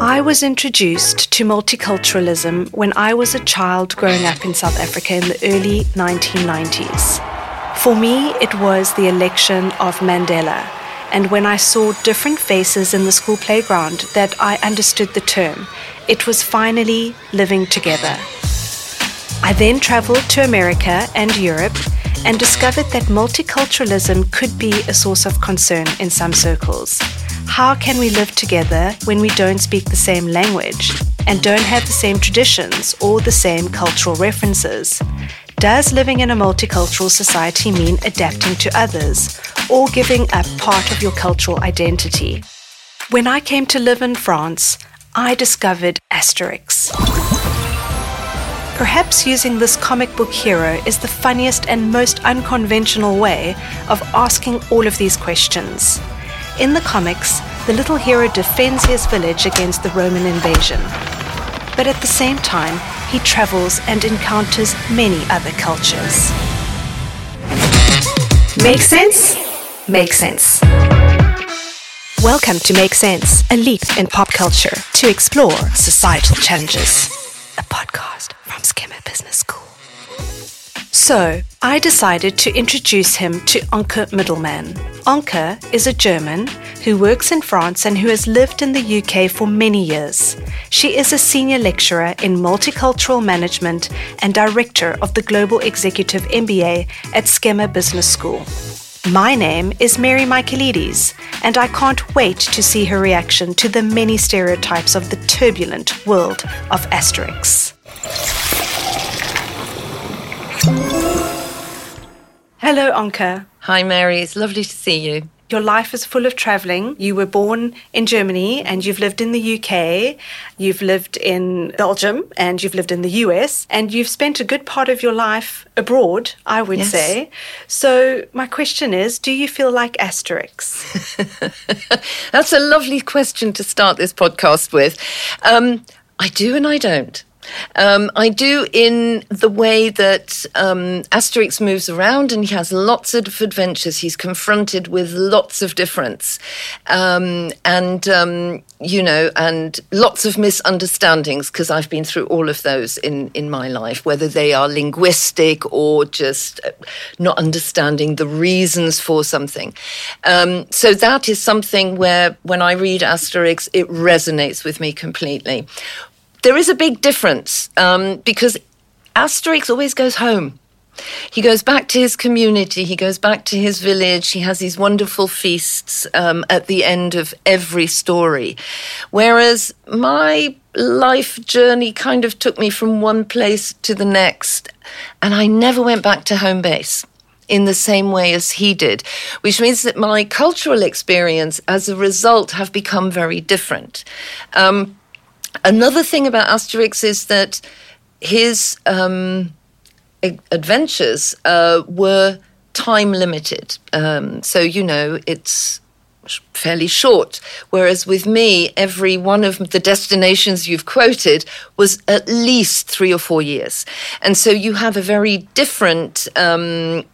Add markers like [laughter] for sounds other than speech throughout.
I was introduced to multiculturalism when I was a child growing up in South Africa in the early 1990s. For me, it was the election of Mandela, and when I saw different faces in the school playground that I understood the term. It was finally living together. I then traveled to America and Europe and discovered that multiculturalism could be a source of concern in some circles. How can we live together when we don't speak the same language and don't have the same traditions or the same cultural references? Does living in a multicultural society mean adapting to others or giving up part of your cultural identity? When I came to live in France, I discovered Asterix. Perhaps using this comic book hero is the funniest and most unconventional way of asking all of these questions. In the comics, the little hero defends his village against the Roman invasion. But at the same time, he travels and encounters many other cultures. Make sense? Make sense. Welcome to Make Sense, a leap in pop culture to explore societal challenges. A podcast from SKEMA Business School. So, I decided to introduce him to Anke Middelmann. Anke is a German who works in France and who has lived in the UK for many years. She is a senior lecturer in multicultural management and director of the Global Executive MBA at SKEMA Business School. My name is Mary Michaelides, and I can't wait to see her reaction to the many stereotypes of the turbulent world of Asterix. Hello, Anke. Hi, Mary. It's lovely to see you. Your life is full of traveling. You were born in Germany and you've lived in the UK, you've lived in Belgium, and you've lived in the US, and you've spent a good part of your life abroad, I would Yes. say. So, my question is do you feel like Asterix? [laughs] That's a lovely question to start this podcast with. Um, I do and I don't. Um, I do in the way that um, Asterix moves around and he has lots of adventures. He's confronted with lots of difference, um, and um, you know, and lots of misunderstandings because I've been through all of those in in my life, whether they are linguistic or just uh, not understanding the reasons for something. Um, so that is something where when I read Asterix, it resonates with me completely there is a big difference um, because Asterix always goes home. He goes back to his community, he goes back to his village, he has these wonderful feasts um, at the end of every story. Whereas my life journey kind of took me from one place to the next, and I never went back to home base in the same way as he did, which means that my cultural experience as a result have become very different. Um, Another thing about Asterix is that his um, adventures uh, were time limited. Um, so, you know, it's fairly short. Whereas with me, every one of the destinations you've quoted was at least three or four years. And so you have a very different. Um,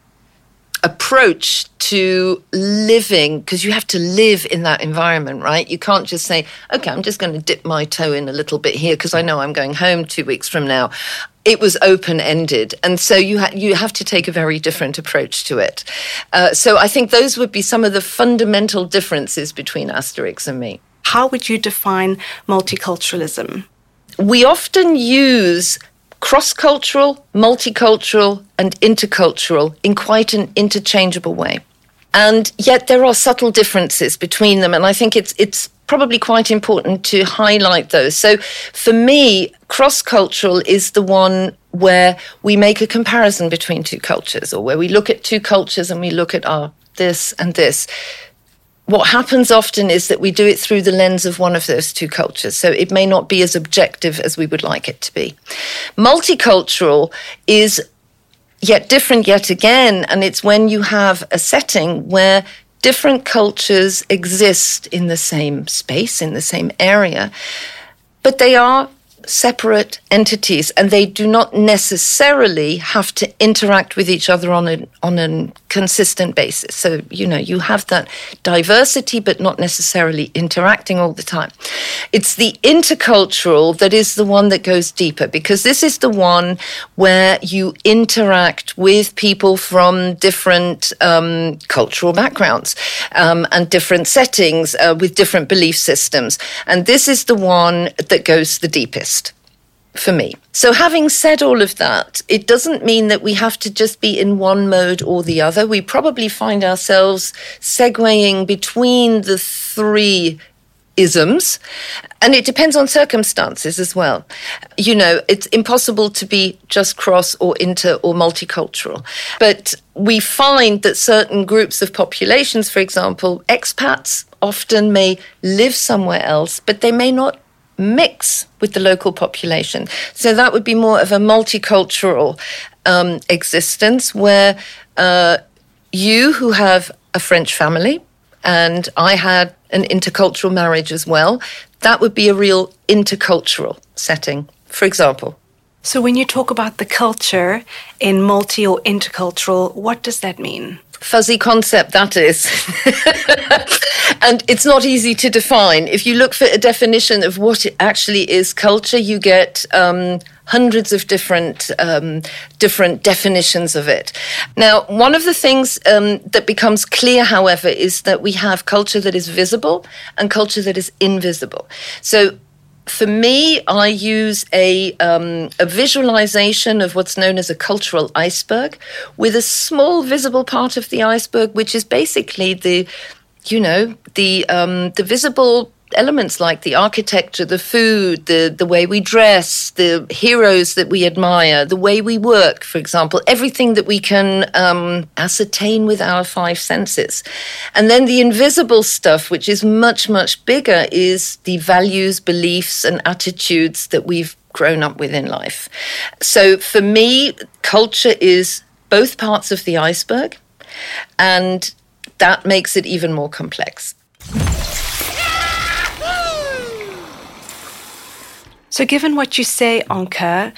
approach to living because you have to live in that environment right? You can't just say okay i'm just going to dip my toe in a little bit here because i know i'm going home 2 weeks from now. It was open ended and so you ha- you have to take a very different approach to it. Uh, so i think those would be some of the fundamental differences between asterix and me. How would you define multiculturalism? we often use cross cultural, multicultural, and intercultural in quite an interchangeable way. And yet there are subtle differences between them. And I think it's, it's probably quite important to highlight those. So for me, cross cultural is the one where we make a comparison between two cultures or where we look at two cultures and we look at our this and this what happens often is that we do it through the lens of one of those two cultures. So it may not be as objective as we would like it to be. Multicultural is yet different yet again. And it's when you have a setting where different cultures exist in the same space, in the same area, but they are separate entities and they do not necessarily have to interact with each other on a on a consistent basis. So you know you have that diversity but not necessarily interacting all the time. It's the intercultural that is the one that goes deeper because this is the one where you interact with people from different um, cultural backgrounds um, and different settings uh, with different belief systems. And this is the one that goes the deepest for me. So, having said all of that, it doesn't mean that we have to just be in one mode or the other. We probably find ourselves segueing between the three isms, and it depends on circumstances as well. You know, it's impossible to be just cross or inter or multicultural. But we find that certain groups of populations, for example, expats often may live somewhere else, but they may not mix with the local population. So that would be more of a multicultural um, existence where uh, you, who have a French family, and I had an intercultural marriage as well, that would be a real intercultural setting, for example. So, when you talk about the culture in multi or intercultural, what does that mean? Fuzzy concept that is. [laughs] and it's not easy to define. If you look for a definition of what it actually is culture, you get um, hundreds of different um, different definitions of it. Now, one of the things um, that becomes clear, however, is that we have culture that is visible and culture that is invisible. So for me, I use a, um, a visualization of what's known as a cultural iceberg with a small visible part of the iceberg, which is basically the, you know, the, um, the visible elements like the architecture, the food, the, the way we dress, the heroes that we admire, the way we work, for example, everything that we can um, ascertain with our five senses. And then the invisible stuff, which is much, much bigger, is the values, beliefs, and attitudes that we've grown up with in life. So for me, culture is both parts of the iceberg, and that makes it even more complex. So, given what you say, Anke,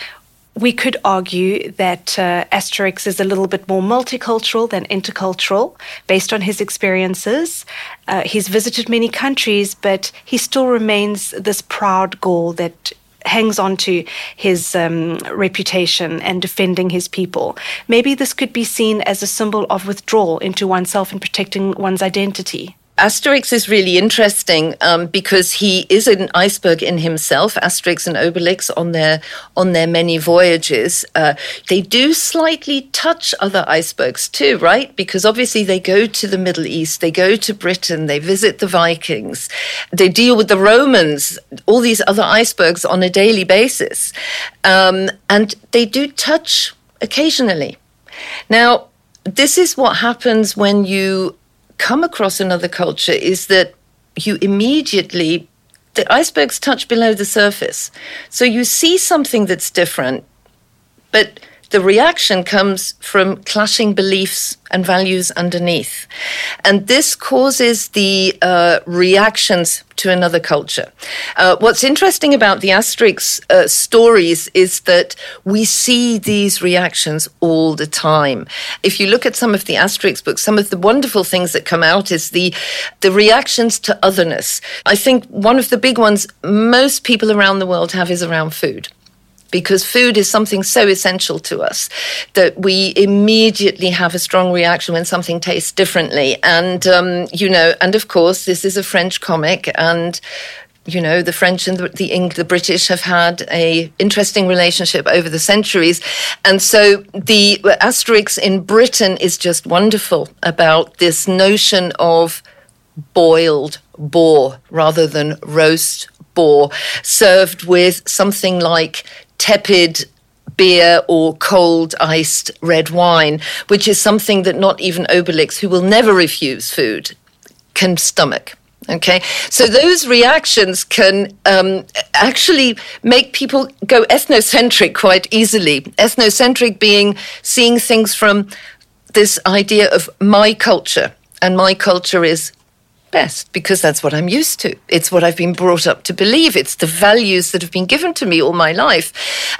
we could argue that uh, Asterix is a little bit more multicultural than intercultural based on his experiences. Uh, he's visited many countries, but he still remains this proud Gaul that hangs on to his um, reputation and defending his people. Maybe this could be seen as a symbol of withdrawal into oneself and protecting one's identity. Asterix is really interesting um, because he is an iceberg in himself. Asterix and Obelix on their on their many voyages, uh, they do slightly touch other icebergs too, right? Because obviously they go to the Middle East, they go to Britain, they visit the Vikings, they deal with the Romans, all these other icebergs on a daily basis, um, and they do touch occasionally. Now, this is what happens when you come across another culture is that you immediately the icebergs touch below the surface. So you see something that's different, but the reaction comes from clashing beliefs and values underneath. And this causes the uh, reactions to another culture. Uh, what's interesting about the Asterix uh, stories is that we see these reactions all the time. If you look at some of the Asterix books, some of the wonderful things that come out is the, the reactions to otherness. I think one of the big ones most people around the world have is around food because food is something so essential to us that we immediately have a strong reaction when something tastes differently. And, um, you know, and of course, this is a French comic and you know the French and the, the, the British have had a interesting relationship over the centuries, and so the Asterix in Britain is just wonderful about this notion of boiled boar rather than roast boar, served with something like tepid beer or cold iced red wine, which is something that not even Obelix, who will never refuse food, can stomach. Okay, so those reactions can um, actually make people go ethnocentric quite easily. Ethnocentric being seeing things from this idea of my culture, and my culture is best because that's what I'm used to. It's what I've been brought up to believe. It's the values that have been given to me all my life.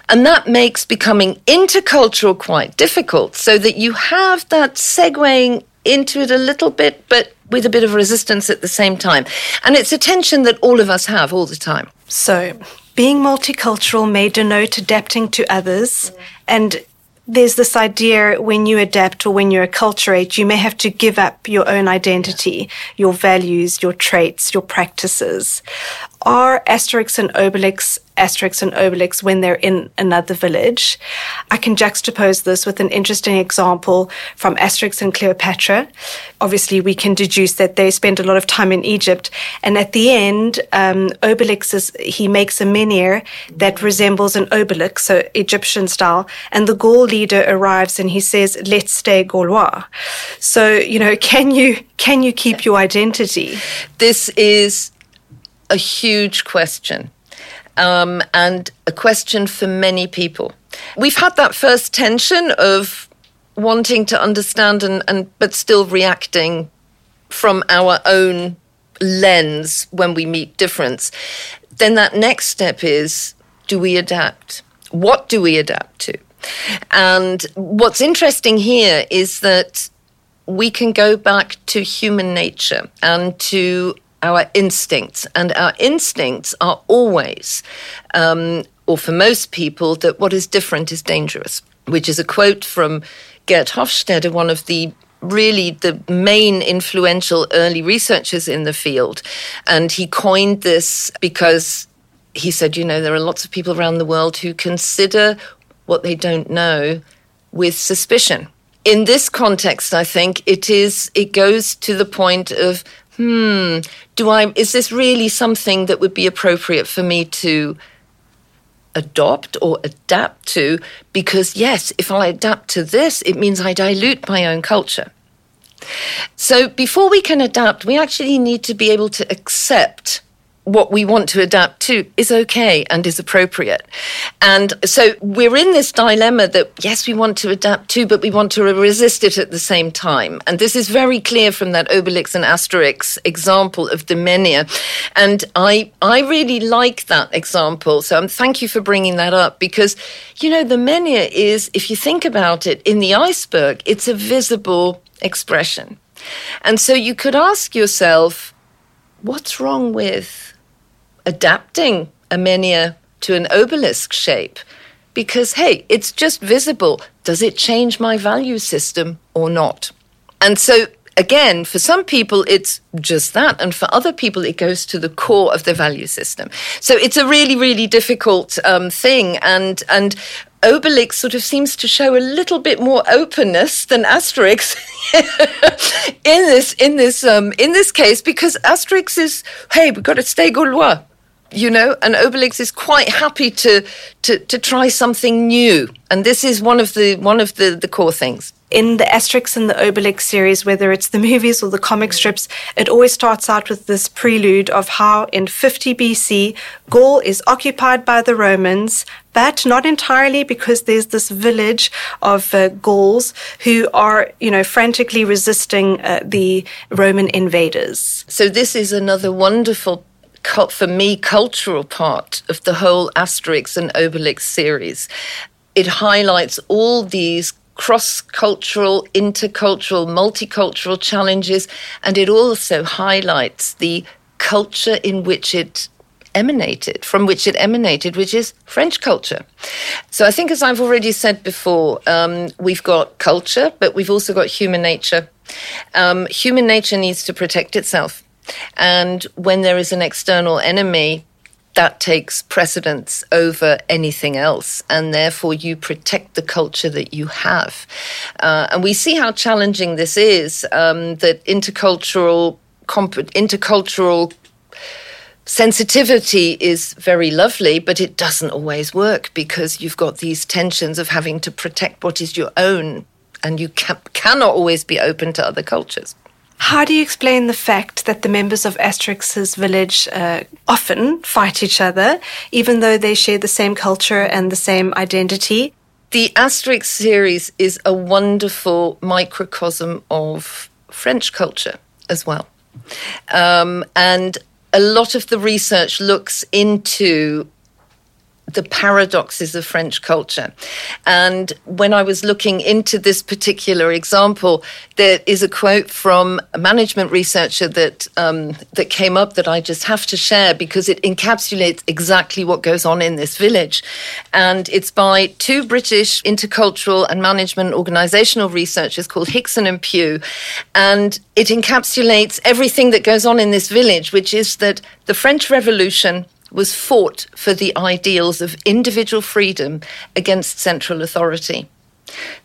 And that makes becoming intercultural quite difficult so that you have that segueing into it a little bit, but with a bit of resistance at the same time. And it's a tension that all of us have all the time. So, being multicultural may denote adapting to others and there's this idea when you adapt or when you acculturate, you may have to give up your own identity, your values, your traits, your practices. Are Asterix and Obelix Asterix and Obelix when they're in another village? I can juxtapose this with an interesting example from Asterix and Cleopatra. Obviously, we can deduce that they spend a lot of time in Egypt, and at the end, um, Obelix is he makes a menhir that resembles an obelisk, so Egyptian style, and the Gaul leader arrives and he says, "Let's stay Gaulois." So, you know, can you can you keep your identity? This is a huge question. Um, and a question for many people. We've had that first tension of wanting to understand and, and but still reacting from our own lens when we meet difference. Then that next step is do we adapt? What do we adapt to? And what's interesting here is that we can go back to human nature and to our instincts. And our instincts are always, um, or for most people, that what is different is dangerous, which is a quote from Geert Hofstede, one of the really the main influential early researchers in the field. And he coined this because he said, you know, there are lots of people around the world who consider what they don't know with suspicion. In this context, I think it is, it goes to the point of hmm, do I, is this really something that would be appropriate for me to adopt or adapt to? Because, yes, if I adapt to this, it means I dilute my own culture. So, before we can adapt, we actually need to be able to accept what we want to adapt to is okay and is appropriate. And so we're in this dilemma that, yes, we want to adapt to, but we want to resist it at the same time. And this is very clear from that Obelix and Asterix example of the menhir. And I, I really like that example. So um, thank you for bringing that up because, you know, the menhir is, if you think about it, in the iceberg, it's a visible expression. And so you could ask yourself, what's wrong with adapting a menhir to an obelisk shape because, hey, it's just visible. Does it change my value system or not? And so, again, for some people, it's just that. And for other people, it goes to the core of the value system. So it's a really, really difficult um, thing. And, and Obelix sort of seems to show a little bit more openness than Asterix [laughs] in this in this um, in this case because Asterix is hey we've got to stay Gaulois you know, and Obelix is quite happy to, to, to try something new. And this is one of the one of the, the core things. In the Asterix and the Obelix series, whether it's the movies or the comic strips, it always starts out with this prelude of how in 50 BC, Gaul is occupied by the Romans, but not entirely because there's this village of uh, Gauls who are, you know, frantically resisting uh, the Roman invaders. So this is another wonderful for me, cultural part of the whole Asterix and Obelix series. It highlights all these cross cultural, intercultural, multicultural challenges, and it also highlights the culture in which it emanated, from which it emanated, which is French culture. So I think, as I've already said before, um, we've got culture, but we've also got human nature. Um, human nature needs to protect itself. And when there is an external enemy, that takes precedence over anything else, and therefore you protect the culture that you have. Uh, and we see how challenging this is. Um, that intercultural comp- intercultural sensitivity is very lovely, but it doesn't always work because you've got these tensions of having to protect what is your own, and you ca- cannot always be open to other cultures. How do you explain the fact that the members of Asterix's village uh, often fight each other, even though they share the same culture and the same identity? The Asterix series is a wonderful microcosm of French culture as well. Um, and a lot of the research looks into the paradoxes of French culture. And when I was looking into this particular example, there is a quote from a management researcher that um, that came up that I just have to share because it encapsulates exactly what goes on in this village. And it's by two British intercultural and management organizational researchers called Hickson and Pugh. And it encapsulates everything that goes on in this village, which is that the French Revolution was fought for the ideals of individual freedom against central authority.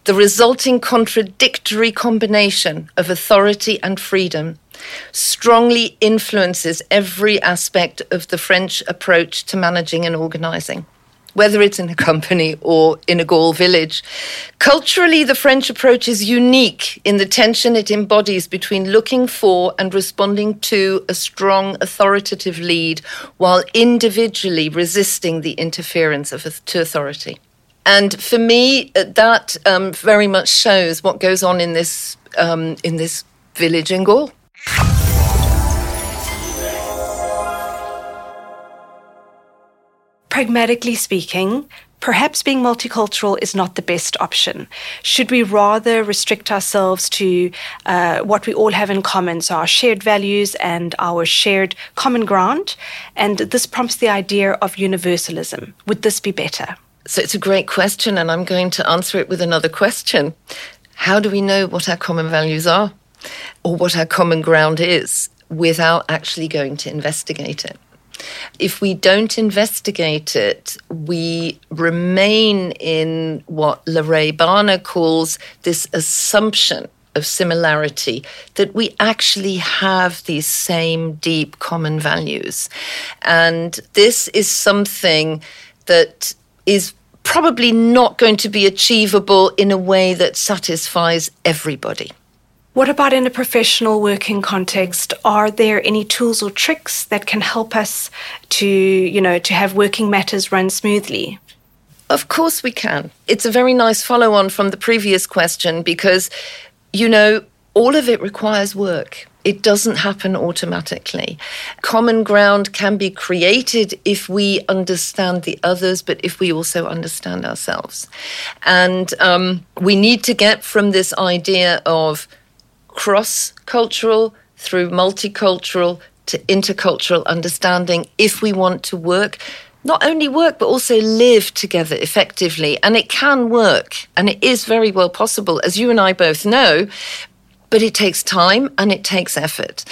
The resulting contradictory combination of authority and freedom strongly influences every aspect of the French approach to managing and organizing whether it's in a company or in a Gaul village. Culturally, the French approach is unique in the tension it embodies between looking for and responding to a strong authoritative lead while individually resisting the interference of to authority. And for me, uh, that um, very much shows what goes on in this um, in this village in Gaul. Pragmatically speaking, perhaps being multicultural is not the best option. Should we rather restrict ourselves to uh, what we all have in common, so our shared values and our shared common ground? And this prompts the idea of universalism. Would this be better? So it's a great question, and I'm going to answer it with another question. How do we know what our common values are or what our common ground is without actually going to investigate it? If we don't investigate it, we remain in what LaRay Barna calls this assumption of similarity, that we actually have these same deep common values. And this is something that is probably not going to be achievable in a way that satisfies everybody. What about in a professional working context? Are there any tools or tricks that can help us to, you know, to have working matters run smoothly? Of course we can. It's a very nice follow on from the previous question because, you know, all of it requires work. It doesn't happen automatically. Common ground can be created if we understand the others, but if we also understand ourselves. And um, we need to get from this idea of cross cultural through multicultural to intercultural understanding if we want to work not only work but also live together effectively. And it can work and it is very well possible. As you and I both know but it takes time and it takes effort.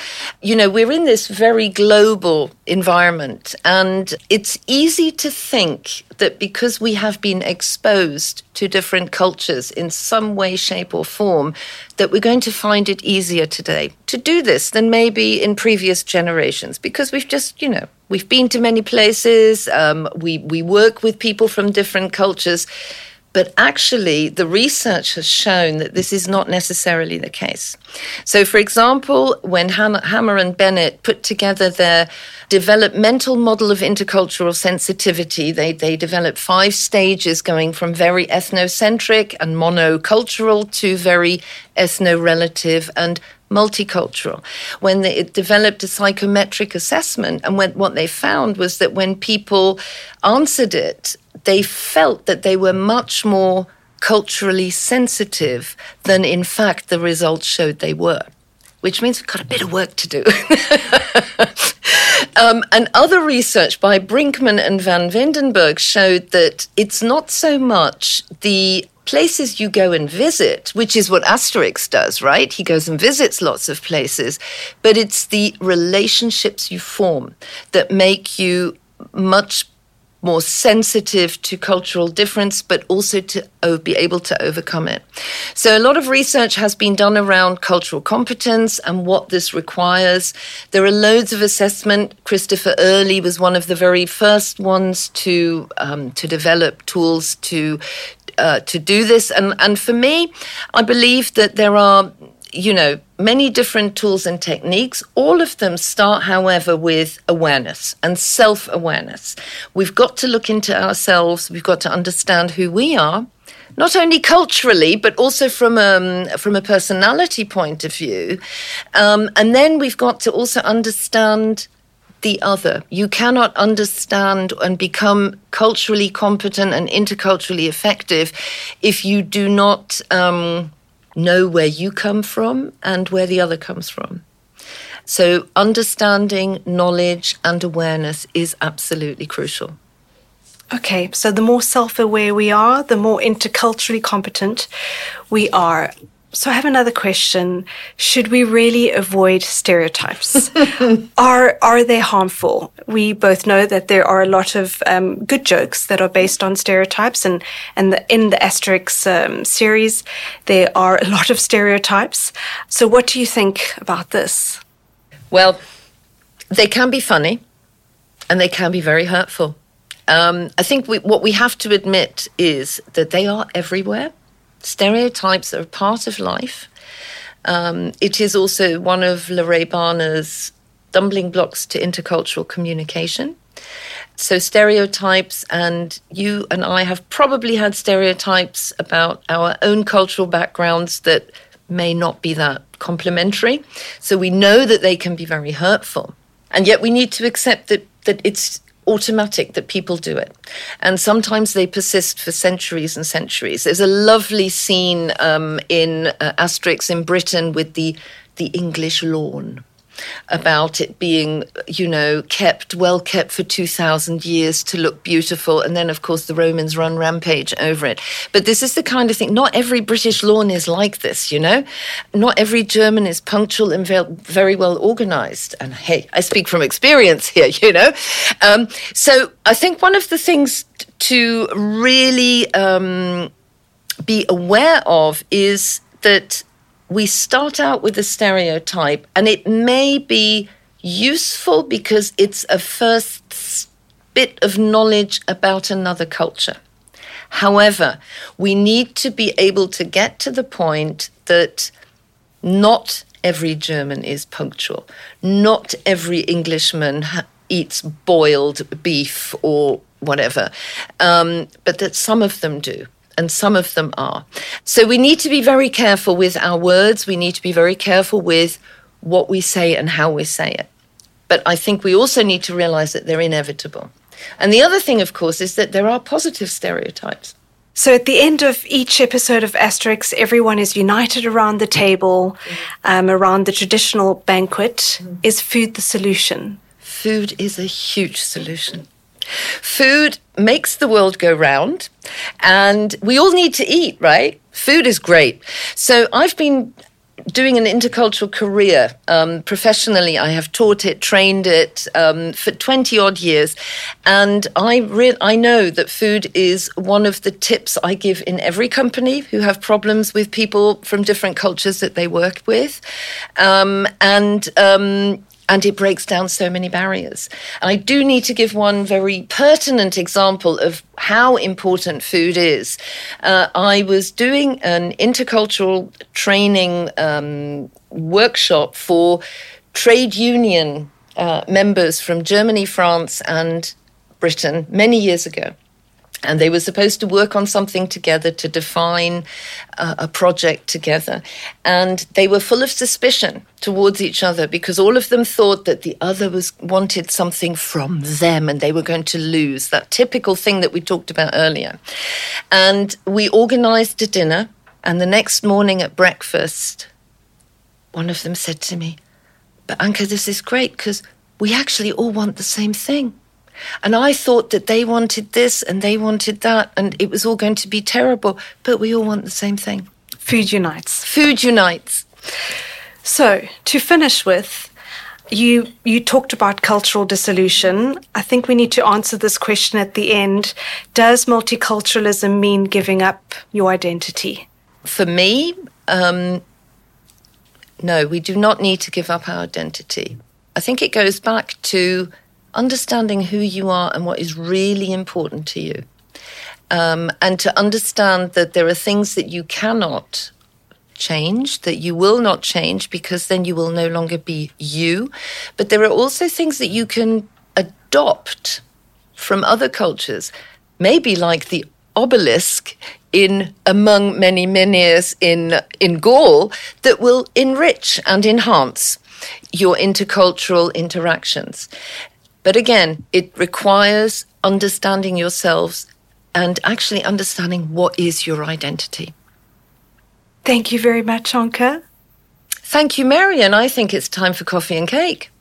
You know, we're in this very global environment, and it's easy to think that because we have been exposed to different cultures in some way, shape, or form, that we're going to find it easier today to do this than maybe in previous generations because we've just, you know, we've been to many places, um, we, we work with people from different cultures. But actually, the research has shown that this is not necessarily the case. So, for example, when Hammer and Bennett put together their developmental model of intercultural sensitivity, they, they developed five stages going from very ethnocentric and monocultural to very ethno relative and multicultural. When they developed a psychometric assessment, and when, what they found was that when people answered it, they felt that they were much more culturally sensitive than in fact the results showed they were, which means we've got a bit of work to do. [laughs] um, and other research by Brinkmann and Van Weerdenburg showed that it's not so much the places you go and visit, which is what Asterix does, right? He goes and visits lots of places, but it's the relationships you form that make you much more sensitive to cultural difference, but also to be able to overcome it. So, a lot of research has been done around cultural competence and what this requires. There are loads of assessment. Christopher Earley was one of the very first ones to um, to develop tools to uh, to do this. And and for me, I believe that there are you know, many different tools and techniques. All of them start, however, with awareness and self awareness. We've got to look into ourselves, we've got to understand who we are. not only culturally but also from um, from a personality point of view. Um, and then we've got to also understand the other. You cannot understand and become culturally competent and interculturally effective if you do not um, know where you come from and where the other comes from. So, understanding, knowledge, and awareness is absolutely crucial. Okay, so the more self aware we are, the more interculturally competent we are. So I have another question. Should we really avoid stereotypes? [laughs] are are they harmful? We both know that there are a lot of um, good jokes that are based on stereotypes, and and the, in the Asterix um, series, there are a lot of stereotypes. So what do you think about this? Well, they can be funny, and they can be very hurtful. Um, I think we, what we have to admit is that they are everywhere. Stereotypes are part of life. Um, it is also one of LaRay Barna's stumbling blocks to intercultural communication. So, stereotypes, and you and I have probably had stereotypes about our own cultural backgrounds that may not be that complementary. So, we know that they can be very hurtful. And yet, we need to accept that, that it's automatic that people do it. And sometimes they persist for centuries and centuries. There's a lovely scene um, in uh, Asterix in Britain with the, the English lawn about it being, you know, kept, well kept for 2,000 years to look beautiful. And then, of course, the Romans run rampage over it. But this is the kind of thing, not every British lawn is like this, you know? Not every German is punctual and very well organized. And hey, I speak from experience here, [laughs] you know? Um, so I think one of the things to really um, be aware of is that we start out with a stereotype, and it may be useful because it's a first bit of knowledge about another culture. However, we need to be able to get to the point that not every German is punctual, not every Englishman eats boiled beef or whatever, um, but that some of them do and some of them are. So we need to be very careful with our words. We need to be very careful with what we say and how we say it. But I think we also need to realize that they're inevitable. And the other thing, of course, is that there are positive stereotypes. So at the end of each episode of Asterix, everyone is united around the table, um, around the traditional banquet. Mm. Is food the solution? Food is a huge solution. Food makes the world go round, and we all need to eat, right? Food is great. So I've been doing an intercultural career um, professionally. I have taught it, trained it um, for 20 odd years. And I, re- I know that food is one of the tips I give in every company who have problems with people from different cultures that they work with. Um, and um, and it breaks down so many barriers. And I do need to give one very pertinent example of how important food is. Uh, I was doing an intercultural training um, workshop for trade union uh, members from Germany, France, and Britain many years ago and they were supposed to work on something together to define uh, a project together. And they were full of suspicion towards each other because all of them thought that the other was wanted something from them and they were going to lose that typical thing that we talked about earlier. And we organized a dinner, and the next morning at breakfast, one of them said to me, But Anke, this is great because we actually all want the same thing. And I thought that they wanted this and they wanted that, and it was all going to be terrible. But we all want the same thing. Food unites. Food unites. So, to finish with, you you talked about cultural dissolution. I think we need to answer this question at the end. Does multiculturalism mean giving up your identity? For me, um, no, we do not need to give up our identity. I think it goes back to understanding who you are and what is really important to you. Um, and to understand that there are things that you cannot change, that you will not change because then you will no longer be you. But there are also things that you can adopt from other cultures, maybe like the obelisk in among many menhirs in in Gaul that will enrich and enhance your intercultural interactions. But again, it requires understanding yourselves and actually understanding what is your identity. Thank you very much, Anke. Thank you, Marion. I think it's time for coffee and cake.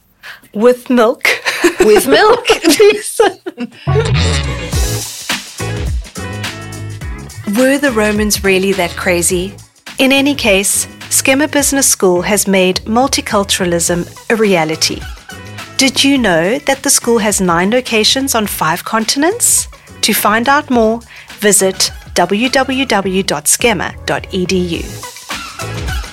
With milk. [laughs] With milk. [laughs] Were the Romans really that crazy? In any case, Skema Business School has made multiculturalism a reality. Did you know that the school has nine locations on five continents? To find out more, visit www.skema.edu.